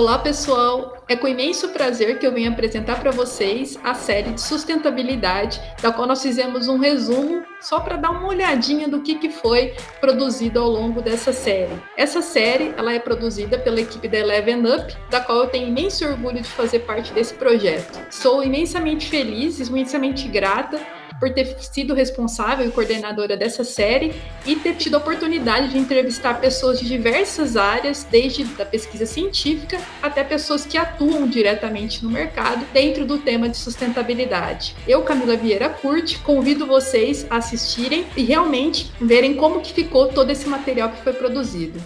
Olá, pessoal! É com imenso prazer que eu venho apresentar para vocês a série de sustentabilidade, da qual nós fizemos um resumo só para dar uma olhadinha do que, que foi produzido ao longo dessa série. Essa série ela é produzida pela equipe da Eleven Up, da qual eu tenho imenso orgulho de fazer parte desse projeto. Sou imensamente feliz, imensamente grata por ter sido responsável e coordenadora dessa série e ter tido a oportunidade de entrevistar pessoas de diversas áreas, desde a pesquisa científica até pessoas que atuam diretamente no mercado dentro do tema de sustentabilidade. Eu, Camila Vieira Curti, convido vocês a assistirem e realmente verem como que ficou todo esse material que foi produzido.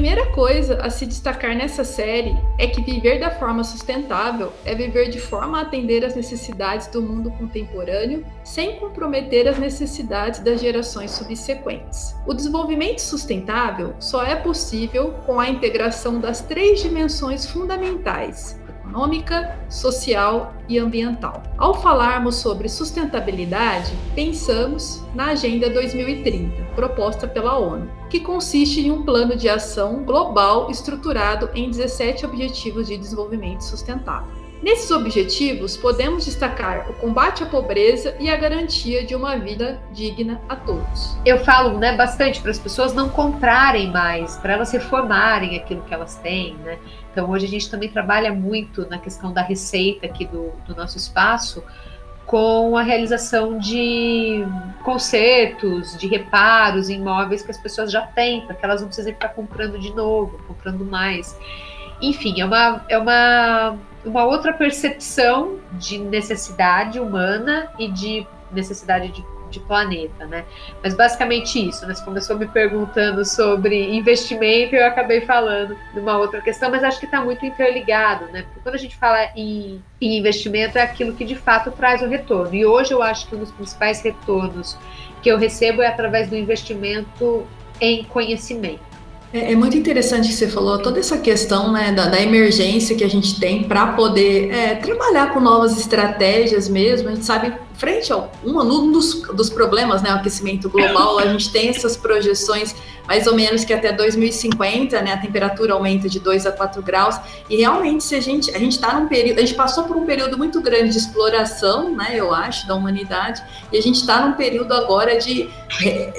Primeira coisa a se destacar nessa série é que viver da forma sustentável é viver de forma a atender às necessidades do mundo contemporâneo sem comprometer as necessidades das gerações subsequentes. O desenvolvimento sustentável só é possível com a integração das três dimensões fundamentais econômica, social e ambiental. Ao falarmos sobre sustentabilidade, pensamos na Agenda 2030, proposta pela ONU, que consiste em um plano de ação global estruturado em 17 Objetivos de Desenvolvimento Sustentável. Nesses objetivos, podemos destacar o combate à pobreza e a garantia de uma vida digna a todos. Eu falo né, bastante para as pessoas não comprarem mais, para elas reformarem aquilo que elas têm. Né? Então, hoje a gente também trabalha muito na questão da receita aqui do, do nosso espaço, com a realização de consertos, de reparos em imóveis que as pessoas já têm, para que elas não precisem ficar comprando de novo, comprando mais. Enfim, é uma, é uma uma outra percepção de necessidade humana e de necessidade de, de planeta, né? Mas basicamente isso, né? Você começou me perguntando sobre investimento e eu acabei falando de uma outra questão, mas acho que está muito interligado, né? Porque quando a gente fala em, em investimento é aquilo que de fato traz o retorno. E hoje eu acho que um dos principais retornos que eu recebo é através do investimento em conhecimento. É, é, muito interessante que você falou toda essa questão né, da, da emergência que a gente tem para poder é, trabalhar com novas estratégias mesmo. A gente sabe frente ao um, dos, dos problemas, né, o aquecimento global, a gente tem essas projeções mais ou menos que até 2050, né, a temperatura aumenta de 2 a 4 graus, e realmente se a gente a gente está num período, a gente passou por um período muito grande de exploração, né, eu acho, da humanidade, e a gente está num período agora de,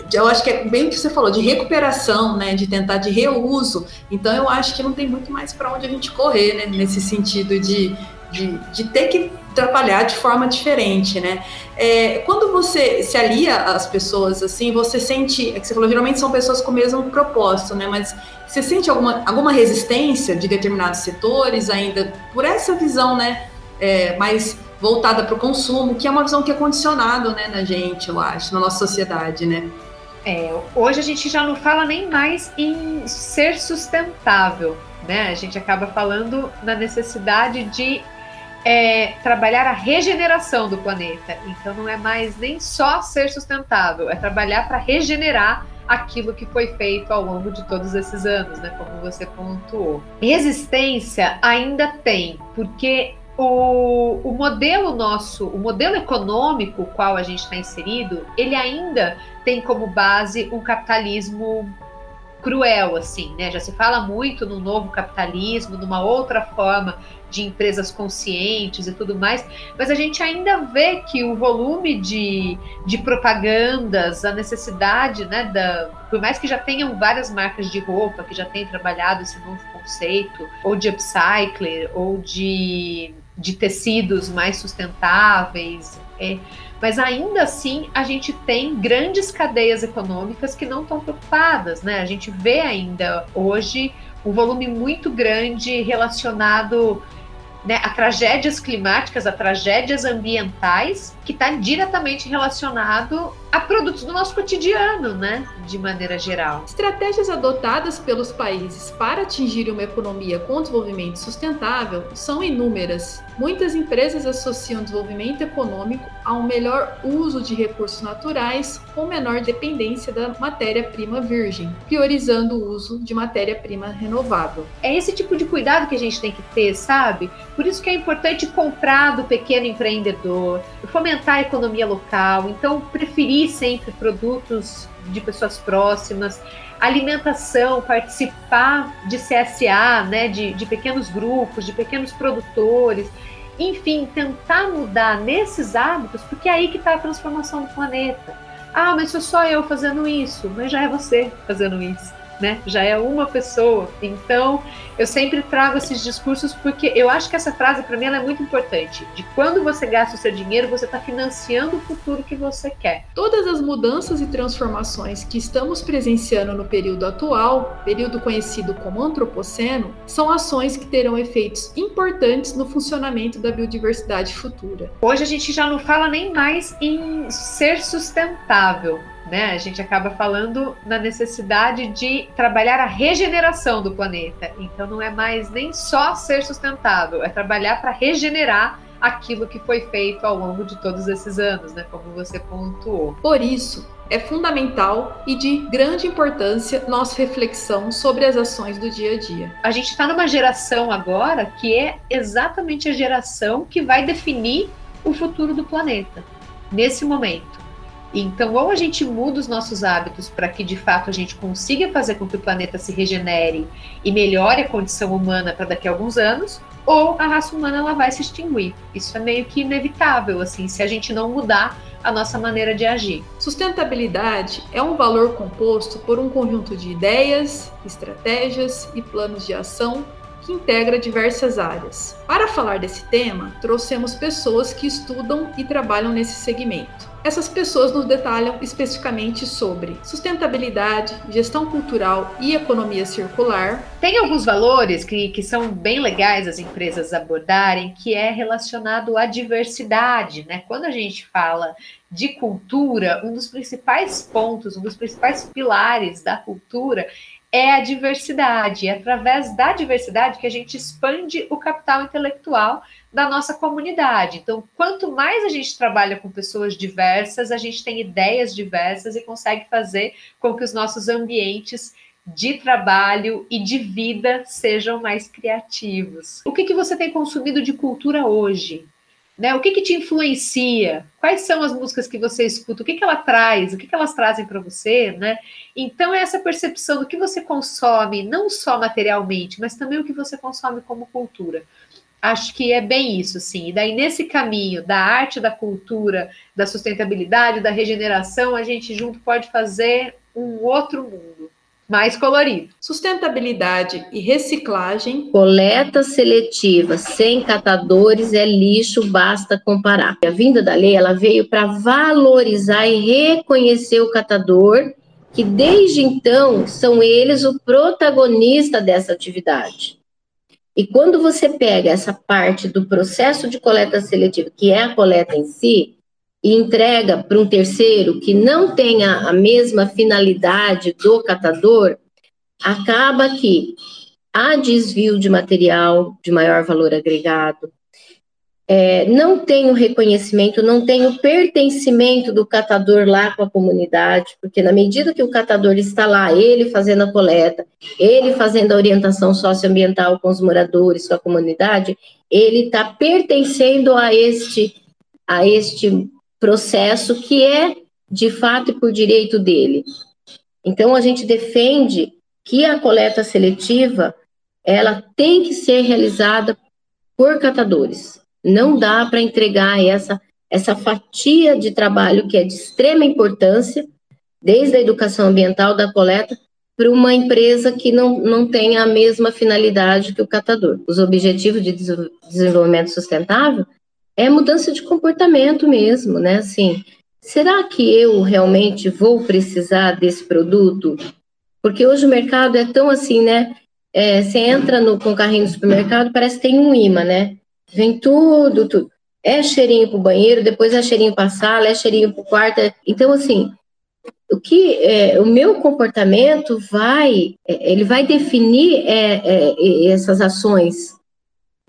de, eu acho que é bem o que você falou, de recuperação, né, de tentar de reuso. Então eu acho que não tem muito mais para onde a gente correr, né, nesse sentido de de, de ter que trabalhar de forma diferente, né? É, quando você se alia às pessoas assim, você sente, é que você falou, geralmente são pessoas com o mesmo propósito, né? Mas você sente alguma, alguma resistência de determinados setores ainda por essa visão, né? É, mais voltada para o consumo, que é uma visão que é condicionada, né, na gente, eu acho, na nossa sociedade, né? É, hoje a gente já não fala nem mais em ser sustentável, né? A gente acaba falando na necessidade de é trabalhar a regeneração do planeta. Então não é mais nem só ser sustentável, é trabalhar para regenerar aquilo que foi feito ao longo de todos esses anos, né? Como você pontuou. Resistência ainda tem, porque o, o modelo nosso, o modelo econômico qual a gente está inserido, ele ainda tem como base um capitalismo cruel, assim, né? Já se fala muito no novo capitalismo, numa outra forma de empresas conscientes e tudo mais, mas a gente ainda vê que o volume de, de propagandas, a necessidade, né, da, por mais que já tenham várias marcas de roupa que já tenham trabalhado esse novo conceito, ou de upcycler, ou de, de tecidos mais sustentáveis, é, mas ainda assim a gente tem grandes cadeias econômicas que não estão preocupadas, né? A gente vê ainda hoje um volume muito grande relacionado né, a tragédias climáticas, a tragédias ambientais, que está diretamente relacionado a produtos do nosso cotidiano, né, de maneira geral. Estratégias adotadas pelos países para atingir uma economia com desenvolvimento sustentável são inúmeras. Muitas empresas associam desenvolvimento econômico a um melhor uso de recursos naturais com menor dependência da matéria-prima virgem, priorizando o uso de matéria-prima renovável. É esse tipo de cuidado que a gente tem que ter, sabe? Por isso que é importante comprar do pequeno empreendedor, fomentar a economia local, então preferir sempre produtos de pessoas próximas, alimentação, participar de CSA, né, de, de pequenos grupos, de pequenos produtores, enfim, tentar mudar nesses hábitos, porque é aí que está a transformação do planeta. Ah, mas sou só eu fazendo isso, mas já é você fazendo isso né? Já é uma pessoa. Então, eu sempre trago esses discursos porque eu acho que essa frase para mim é muito importante. De quando você gasta o seu dinheiro, você está financiando o futuro que você quer. Todas as mudanças e transformações que estamos presenciando no período atual, período conhecido como antropoceno, são ações que terão efeitos importantes no funcionamento da biodiversidade futura. Hoje a gente já não fala nem mais em ser sustentável, né? A gente acaba falando na necessidade de trabalhar a regeneração do planeta. Então não é mais nem só ser sustentável, é trabalhar para regenerar aquilo que foi feito ao longo de todos esses anos, né? Como você pontuou. Por isso, é fundamental e de grande importância nossa reflexão sobre as ações do dia a dia. A gente está numa geração agora que é exatamente a geração que vai definir o futuro do planeta nesse momento. Então, ou a gente muda os nossos hábitos para que de fato a gente consiga fazer com que o planeta se regenere e melhore a condição humana para daqui a alguns anos, ou a raça humana ela vai se extinguir. Isso é meio que inevitável, assim, se a gente não mudar a nossa maneira de agir. Sustentabilidade é um valor composto por um conjunto de ideias, estratégias e planos de ação que integra diversas áreas. Para falar desse tema, trouxemos pessoas que estudam e trabalham nesse segmento. Essas pessoas nos detalham especificamente sobre sustentabilidade, gestão cultural e economia circular. Tem alguns valores que, que são bem legais as empresas abordarem, que é relacionado à diversidade. Né? Quando a gente fala de cultura, um dos principais pontos, um dos principais pilares da cultura é a diversidade. É através da diversidade que a gente expande o capital intelectual da nossa comunidade. Então, quanto mais a gente trabalha com pessoas diversas, a gente tem ideias diversas e consegue fazer com que os nossos ambientes de trabalho e de vida sejam mais criativos. O que, que você tem consumido de cultura hoje? Né? O que, que te influencia? Quais são as músicas que você escuta? O que, que ela traz? O que, que elas trazem para você? Né? Então, é essa percepção do que você consome, não só materialmente, mas também o que você consome como cultura. Acho que é bem isso, sim. E daí, nesse caminho da arte, da cultura, da sustentabilidade, da regeneração, a gente junto pode fazer um outro mundo mais colorido. Sustentabilidade e reciclagem. Coleta seletiva sem catadores é lixo, basta comparar. A vinda da lei ela veio para valorizar e reconhecer o catador, que desde então são eles o protagonista dessa atividade. E quando você pega essa parte do processo de coleta seletiva, que é a coleta em si, e entrega para um terceiro que não tenha a mesma finalidade do catador, acaba que há desvio de material de maior valor agregado, é, não tem o reconhecimento, não tem o pertencimento do catador lá com a comunidade, porque na medida que o catador está lá, ele fazendo a coleta, ele fazendo a orientação socioambiental com os moradores, com a comunidade, ele está pertencendo a este, a este processo que é de fato e por direito dele. Então a gente defende que a coleta seletiva ela tem que ser realizada por catadores. Não dá para entregar essa essa fatia de trabalho que é de extrema importância, desde a educação ambiental da coleta, para uma empresa que não, não tenha a mesma finalidade que o catador. Os objetivos de desenvolvimento sustentável é mudança de comportamento mesmo, né? Assim, será que eu realmente vou precisar desse produto? Porque hoje o mercado é tão assim, né? É, você entra no, com o carrinho no supermercado, parece que tem um imã, né? Vem tudo, tudo. É cheirinho para o banheiro, depois é cheirinho para a sala, é cheirinho para o quarto. Então, assim, o que é, o meu comportamento vai, é, ele vai definir é, é, essas ações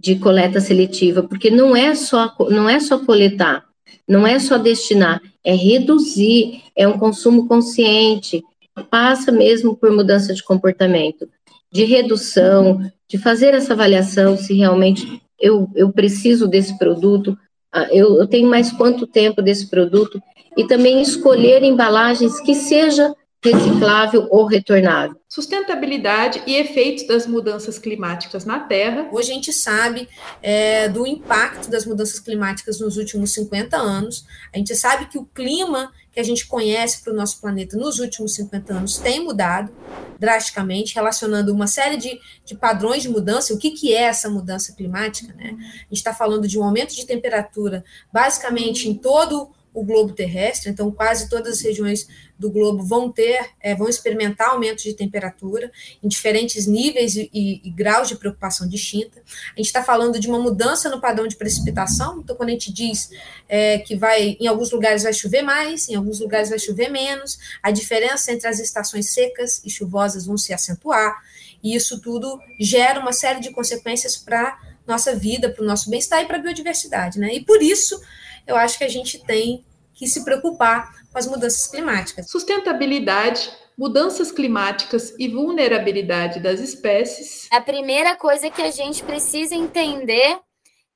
de coleta seletiva, porque não é só não é só coletar, não é só destinar, é reduzir, é um consumo consciente, passa mesmo por mudança de comportamento, de redução, de fazer essa avaliação se realmente eu, eu preciso desse produto, ah, eu, eu tenho mais quanto tempo desse produto, e também escolher embalagens que seja reciclável ou retornável. Sustentabilidade e efeitos das mudanças climáticas na Terra. Hoje a gente sabe é, do impacto das mudanças climáticas nos últimos 50 anos. A gente sabe que o clima que a gente conhece para o nosso planeta nos últimos 50 anos tem mudado drasticamente, relacionando uma série de, de padrões de mudança. O que, que é essa mudança climática? Né? A gente está falando de um aumento de temperatura, basicamente em todo o globo terrestre, então quase todas as regiões do globo vão ter, é, vão experimentar aumento de temperatura em diferentes níveis e, e, e graus de preocupação distinta. A gente está falando de uma mudança no padrão de precipitação, então quando a gente diz é, que vai, em alguns lugares vai chover mais, em alguns lugares vai chover menos, a diferença entre as estações secas e chuvosas vão se acentuar, e isso tudo gera uma série de consequências para nossa vida, para o nosso bem-estar e para a biodiversidade, né? E por isso eu acho que a gente tem que se preocupar com as mudanças climáticas. Sustentabilidade, mudanças climáticas e vulnerabilidade das espécies. A primeira coisa que a gente precisa entender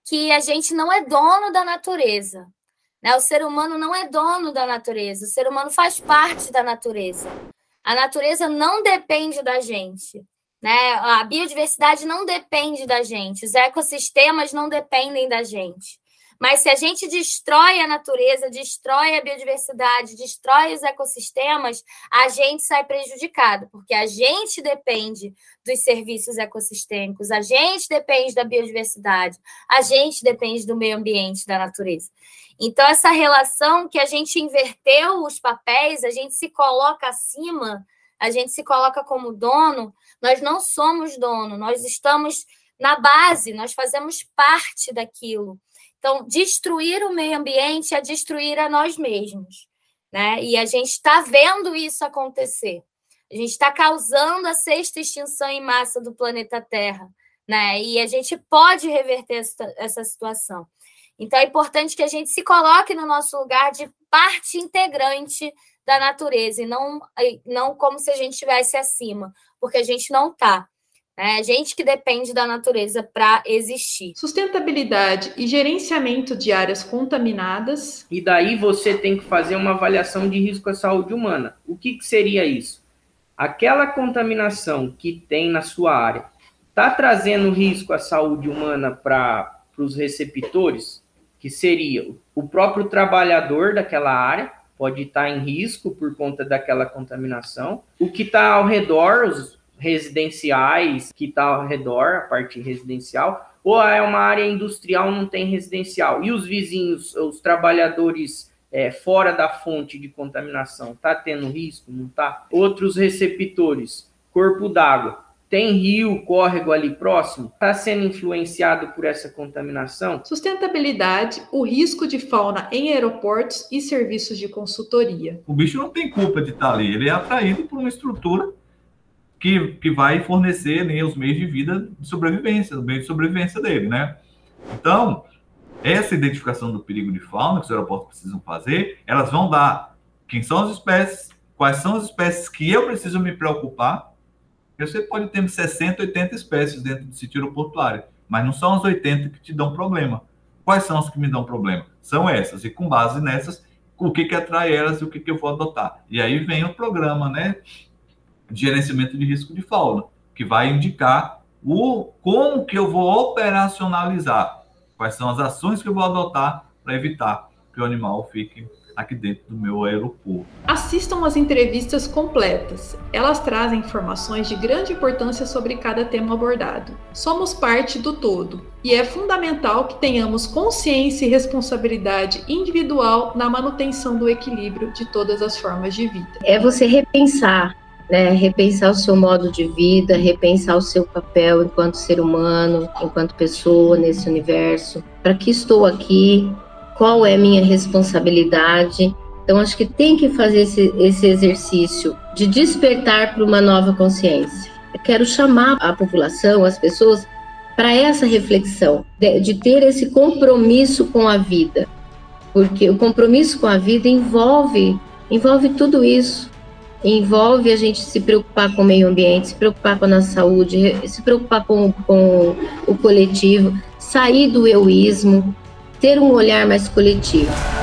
que a gente não é dono da natureza. Né? O ser humano não é dono da natureza, o ser humano faz parte da natureza. A natureza não depende da gente. Né? A biodiversidade não depende da gente, os ecossistemas não dependem da gente. Mas se a gente destrói a natureza, destrói a biodiversidade, destrói os ecossistemas, a gente sai prejudicado, porque a gente depende dos serviços ecossistêmicos, a gente depende da biodiversidade, a gente depende do meio ambiente, da natureza. Então, essa relação que a gente inverteu os papéis, a gente se coloca acima, a gente se coloca como dono, nós não somos dono, nós estamos na base, nós fazemos parte daquilo. Então, destruir o meio ambiente é destruir a nós mesmos. Né? E a gente está vendo isso acontecer. A gente está causando a sexta extinção em massa do planeta Terra. Né? E a gente pode reverter essa, situação. Então, é importante que a gente se coloque no nosso lugar de parte integrante da natureza e não, não como se a gente estivesse acima, porque a gente não está. É gente que depende da natureza para existir. Sustentabilidade e gerenciamento de áreas contaminadas. E daí você tem que fazer uma avaliação de risco à saúde humana. O que, que seria isso? Aquela contaminação que tem na sua área está trazendo risco à saúde humana para os receptores, que seria o próprio trabalhador daquela área, pode estar em risco por conta daquela contaminação. O que está ao redor, os, residenciais que está ao redor, a parte residencial, ou é uma área industrial não tem residencial. E os vizinhos, os trabalhadores é, fora da fonte de contaminação, tá tendo risco? Não tá? Outros receptores, corpo d'água, tem rio, córrego ali próximo? Está sendo influenciado por essa contaminação? Sustentabilidade, o risco de fauna em aeroportos e serviços de consultoria. O bicho não tem culpa de estar tá ali, ele é atraído por uma estrutura que, que vai fornecer né, os meios de vida de sobrevivência, o meio de sobrevivência dele, né? Então, essa identificação do perigo de fauna que os aeroportos precisam fazer, elas vão dar quem são as espécies, quais são as espécies que eu preciso me preocupar. Você pode ter 60, 80 espécies dentro do sítio aeroportuário, mas não são as 80 que te dão problema. Quais são as que me dão problema? São essas, e com base nessas, o que, que atrai elas e o que, que eu vou adotar. E aí vem o programa, né? De gerenciamento de risco de fauna, que vai indicar o como que eu vou operacionalizar, quais são as ações que eu vou adotar para evitar que o animal fique aqui dentro do meu aeroporto. Assistam às entrevistas completas. Elas trazem informações de grande importância sobre cada tema abordado. Somos parte do todo e é fundamental que tenhamos consciência e responsabilidade individual na manutenção do equilíbrio de todas as formas de vida. É você repensar né, repensar o seu modo de vida, repensar o seu papel enquanto ser humano, enquanto pessoa nesse universo. Para que estou aqui? Qual é minha responsabilidade? Então, acho que tem que fazer esse, esse exercício de despertar para uma nova consciência. Eu quero chamar a população, as pessoas, para essa reflexão, de, de ter esse compromisso com a vida. Porque o compromisso com a vida envolve, envolve tudo isso envolve a gente se preocupar com o meio ambiente, se preocupar com a nossa saúde, se preocupar com, com o coletivo, sair do euísmo, ter um olhar mais coletivo.